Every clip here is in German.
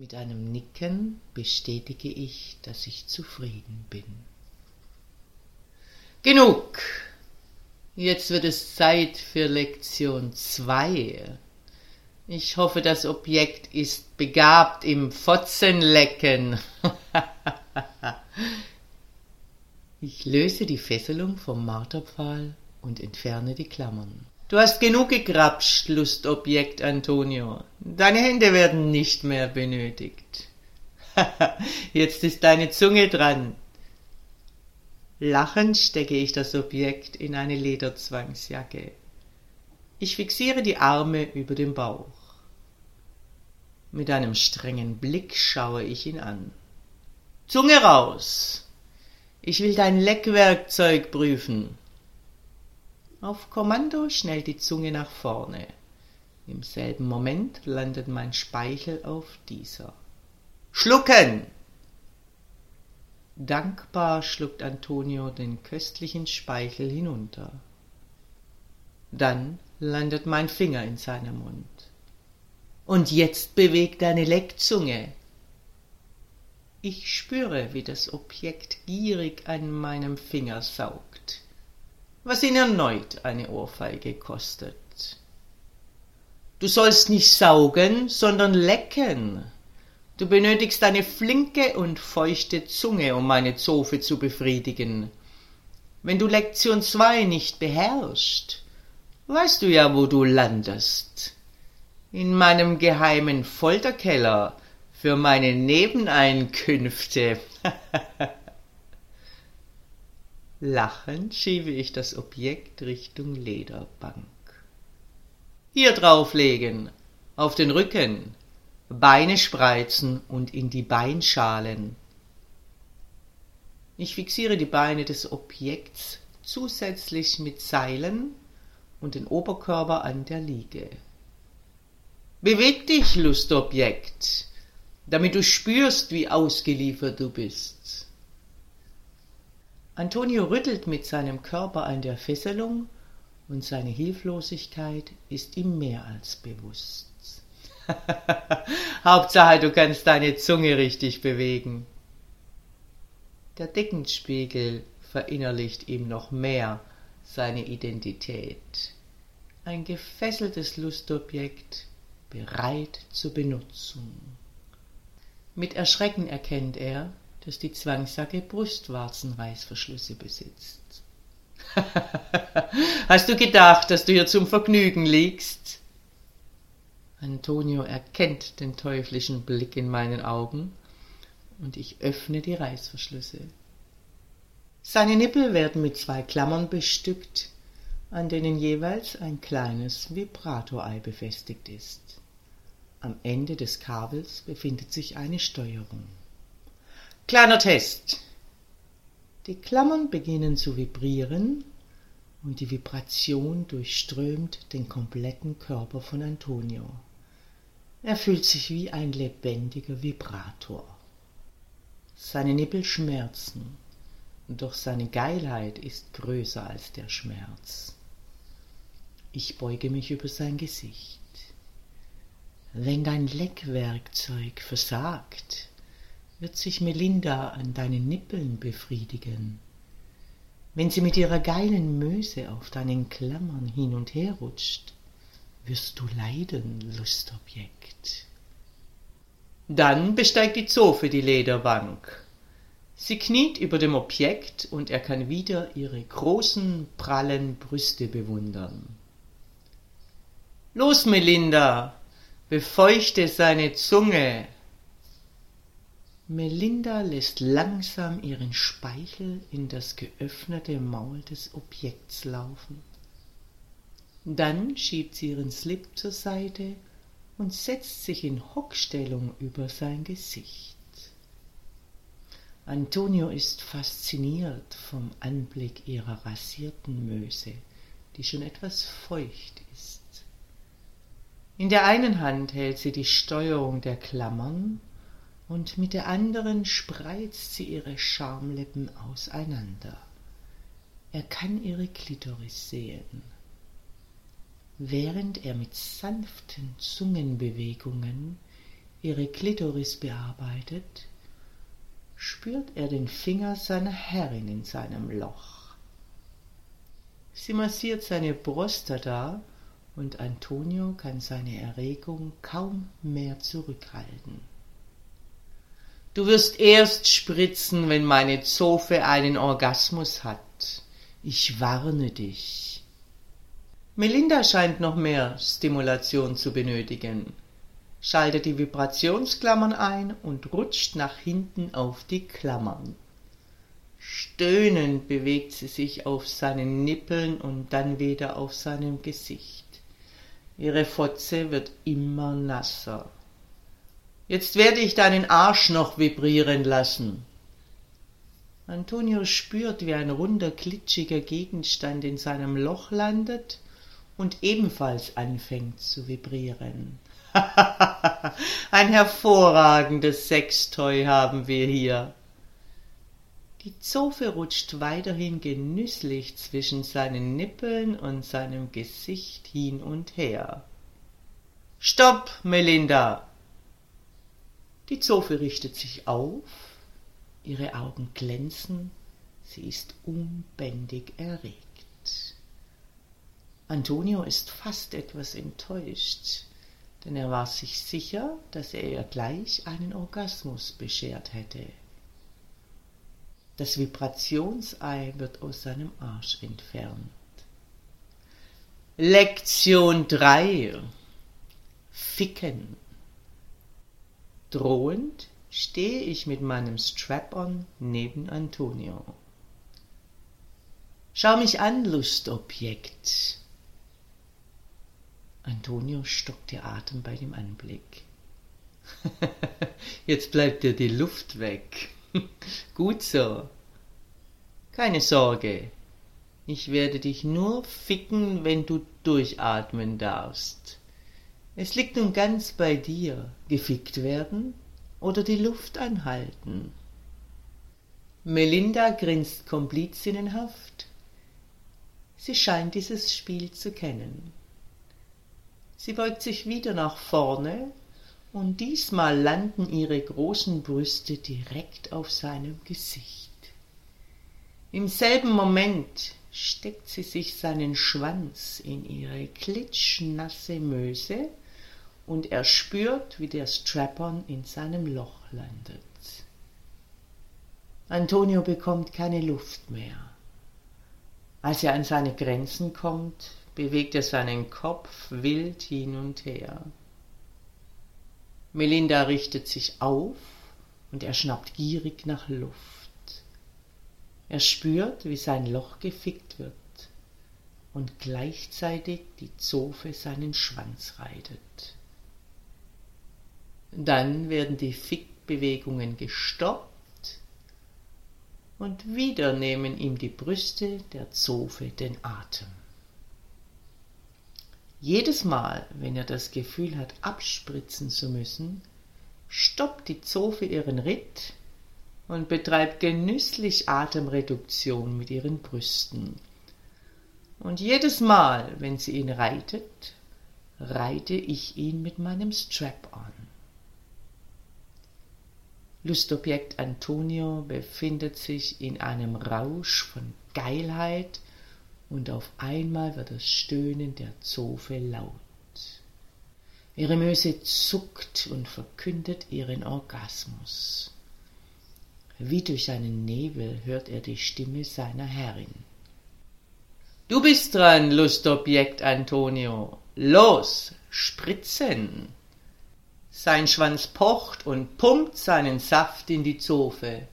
Mit einem Nicken bestätige ich, dass ich zufrieden bin. Genug! Jetzt wird es Zeit für Lektion 2. Ich hoffe, das Objekt ist begabt im Fotzenlecken. ich löse die Fesselung vom Marterpfahl und entferne die Klammern. Du hast genug gegrapscht, Lustobjekt Antonio. Deine Hände werden nicht mehr benötigt. Jetzt ist deine Zunge dran. Lachend stecke ich das Objekt in eine Lederzwangsjacke. Ich fixiere die Arme über dem Bauch. Mit einem strengen Blick schaue ich ihn an. Zunge raus! Ich will dein Leckwerkzeug prüfen. Auf Kommando schnellt die Zunge nach vorne. Im selben Moment landet mein Speichel auf dieser. Schlucken! Dankbar schluckt Antonio den köstlichen Speichel hinunter. Dann landet mein Finger in seinem Mund. Und jetzt bewegt deine Leckzunge. Ich spüre, wie das Objekt gierig an meinem Finger saugt was ihn erneut eine Ohrfeige kostet. Du sollst nicht saugen, sondern lecken. Du benötigst eine flinke und feuchte Zunge, um meine Zofe zu befriedigen. Wenn du Lektion zwei nicht beherrschst, weißt du ja, wo du landest. In meinem geheimen Folterkeller für meine Nebeneinkünfte. Lachend schiebe ich das Objekt Richtung Lederbank. Hier drauflegen, auf den Rücken, Beine spreizen und in die Beinschalen. Ich fixiere die Beine des Objekts zusätzlich mit Seilen und den Oberkörper an der Liege. Beweg dich, Lustobjekt, damit du spürst, wie ausgeliefert du bist. Antonio rüttelt mit seinem Körper an der Fesselung und seine Hilflosigkeit ist ihm mehr als bewusst. Hauptsache, du kannst deine Zunge richtig bewegen. Der Deckenspiegel verinnerlicht ihm noch mehr seine Identität. Ein gefesseltes Lustobjekt, bereit zur Benutzung. Mit Erschrecken erkennt er, dass die Zwangssacke Brustwarzenreißverschlüsse besitzt. Hast du gedacht, dass du hier zum Vergnügen liegst? Antonio erkennt den teuflischen Blick in meinen Augen und ich öffne die Reißverschlüsse. Seine Nippel werden mit zwei Klammern bestückt, an denen jeweils ein kleines Vibratorei befestigt ist. Am Ende des Kabels befindet sich eine Steuerung. Kleiner Test. Die Klammern beginnen zu vibrieren und die Vibration durchströmt den kompletten Körper von Antonio. Er fühlt sich wie ein lebendiger Vibrator. Seine Nippel schmerzen, doch seine Geilheit ist größer als der Schmerz. Ich beuge mich über sein Gesicht. Wenn dein Leckwerkzeug versagt, wird sich Melinda an deinen Nippeln befriedigen. Wenn sie mit ihrer geilen Möse auf deinen Klammern hin und her rutscht, wirst du leiden, Lustobjekt. Dann besteigt die Zofe die Lederbank. Sie kniet über dem Objekt und er kann wieder ihre großen, prallen Brüste bewundern. Los, Melinda, befeuchte seine Zunge, Melinda lässt langsam ihren Speichel in das geöffnete Maul des Objekts laufen. Dann schiebt sie ihren Slip zur Seite und setzt sich in Hockstellung über sein Gesicht. Antonio ist fasziniert vom Anblick ihrer rasierten Möse, die schon etwas feucht ist. In der einen Hand hält sie die Steuerung der Klammern und mit der anderen spreizt sie ihre Schamlippen auseinander. Er kann ihre Klitoris sehen. Während er mit sanften Zungenbewegungen ihre Klitoris bearbeitet, spürt er den Finger seiner Herrin in seinem Loch. Sie massiert seine Prostata und Antonio kann seine Erregung kaum mehr zurückhalten. Du wirst erst spritzen, wenn meine Zofe einen Orgasmus hat. Ich warne dich. Melinda scheint noch mehr Stimulation zu benötigen, schaltet die Vibrationsklammern ein und rutscht nach hinten auf die Klammern. Stöhnend bewegt sie sich auf seinen Nippeln und dann wieder auf seinem Gesicht. Ihre Fotze wird immer nasser. Jetzt werde ich deinen Arsch noch vibrieren lassen. Antonio spürt, wie ein runder, glitschiger Gegenstand in seinem Loch landet und ebenfalls anfängt zu vibrieren. ein hervorragendes Sextoy haben wir hier. Die Zofe rutscht weiterhin genüsslich zwischen seinen Nippeln und seinem Gesicht hin und her. Stopp, Melinda! Die Zofe richtet sich auf, ihre Augen glänzen, sie ist unbändig erregt. Antonio ist fast etwas enttäuscht, denn er war sich sicher, dass er ihr gleich einen Orgasmus beschert hätte. Das Vibrationsei wird aus seinem Arsch entfernt. Lektion 3 Ficken. Drohend stehe ich mit meinem Strap-on neben Antonio. Schau mich an, Lustobjekt. Antonio stockt der Atem bei dem Anblick. Jetzt bleibt dir die Luft weg. Gut so. Keine Sorge. Ich werde dich nur ficken, wenn du durchatmen darfst. Es liegt nun ganz bei dir, gefickt werden oder die Luft anhalten. Melinda grinst komplizinnenhaft. Sie scheint dieses Spiel zu kennen. Sie beugt sich wieder nach vorne und diesmal landen ihre großen Brüste direkt auf seinem Gesicht. Im selben Moment steckt sie sich seinen Schwanz in ihre klitschnasse Möse und er spürt, wie der Strap-on in seinem Loch landet. Antonio bekommt keine Luft mehr. Als er an seine Grenzen kommt, bewegt er seinen Kopf wild hin und her. Melinda richtet sich auf und er schnappt gierig nach Luft. Er spürt, wie sein Loch gefickt wird und gleichzeitig die Zofe seinen Schwanz reitet. Dann werden die Fickbewegungen gestoppt und wieder nehmen ihm die Brüste der Zofe den Atem. Jedes Mal, wenn er das Gefühl hat, abspritzen zu müssen, stoppt die Zofe ihren Ritt und betreibt genüsslich Atemreduktion mit ihren Brüsten. Und jedes Mal, wenn sie ihn reitet, reite ich ihn mit meinem Strap an. Lustobjekt Antonio befindet sich in einem Rausch von Geilheit und auf einmal wird das Stöhnen der Zofe laut. Ihre Möse zuckt und verkündet ihren Orgasmus. Wie durch einen Nebel hört er die Stimme seiner Herrin. Du bist dran, Lustobjekt Antonio. Los, spritzen! Sein Schwanz pocht und pumpt seinen Saft in die Zofe,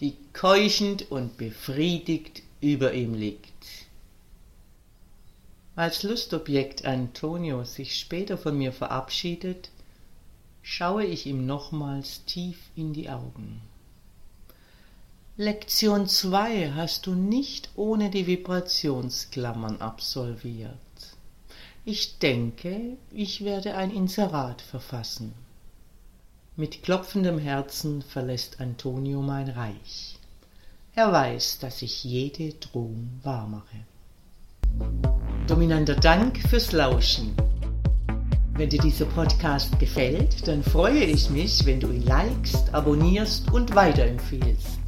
die keuchend und befriedigt über ihm liegt. Als Lustobjekt Antonio sich später von mir Lektion 2 hast du nicht ohne die Vibrationsklammern absolviert. Ich denke, ich werde ein Inserat verfassen. Mit klopfendem Herzen verlässt Antonio mein Reich. Er weiß, dass ich jede Drohung wahrmache. Dominanter Dank fürs Lauschen. Wenn dir dieser Podcast gefällt, dann freue ich mich, wenn du ihn likest, abonnierst und weiterempfehlst.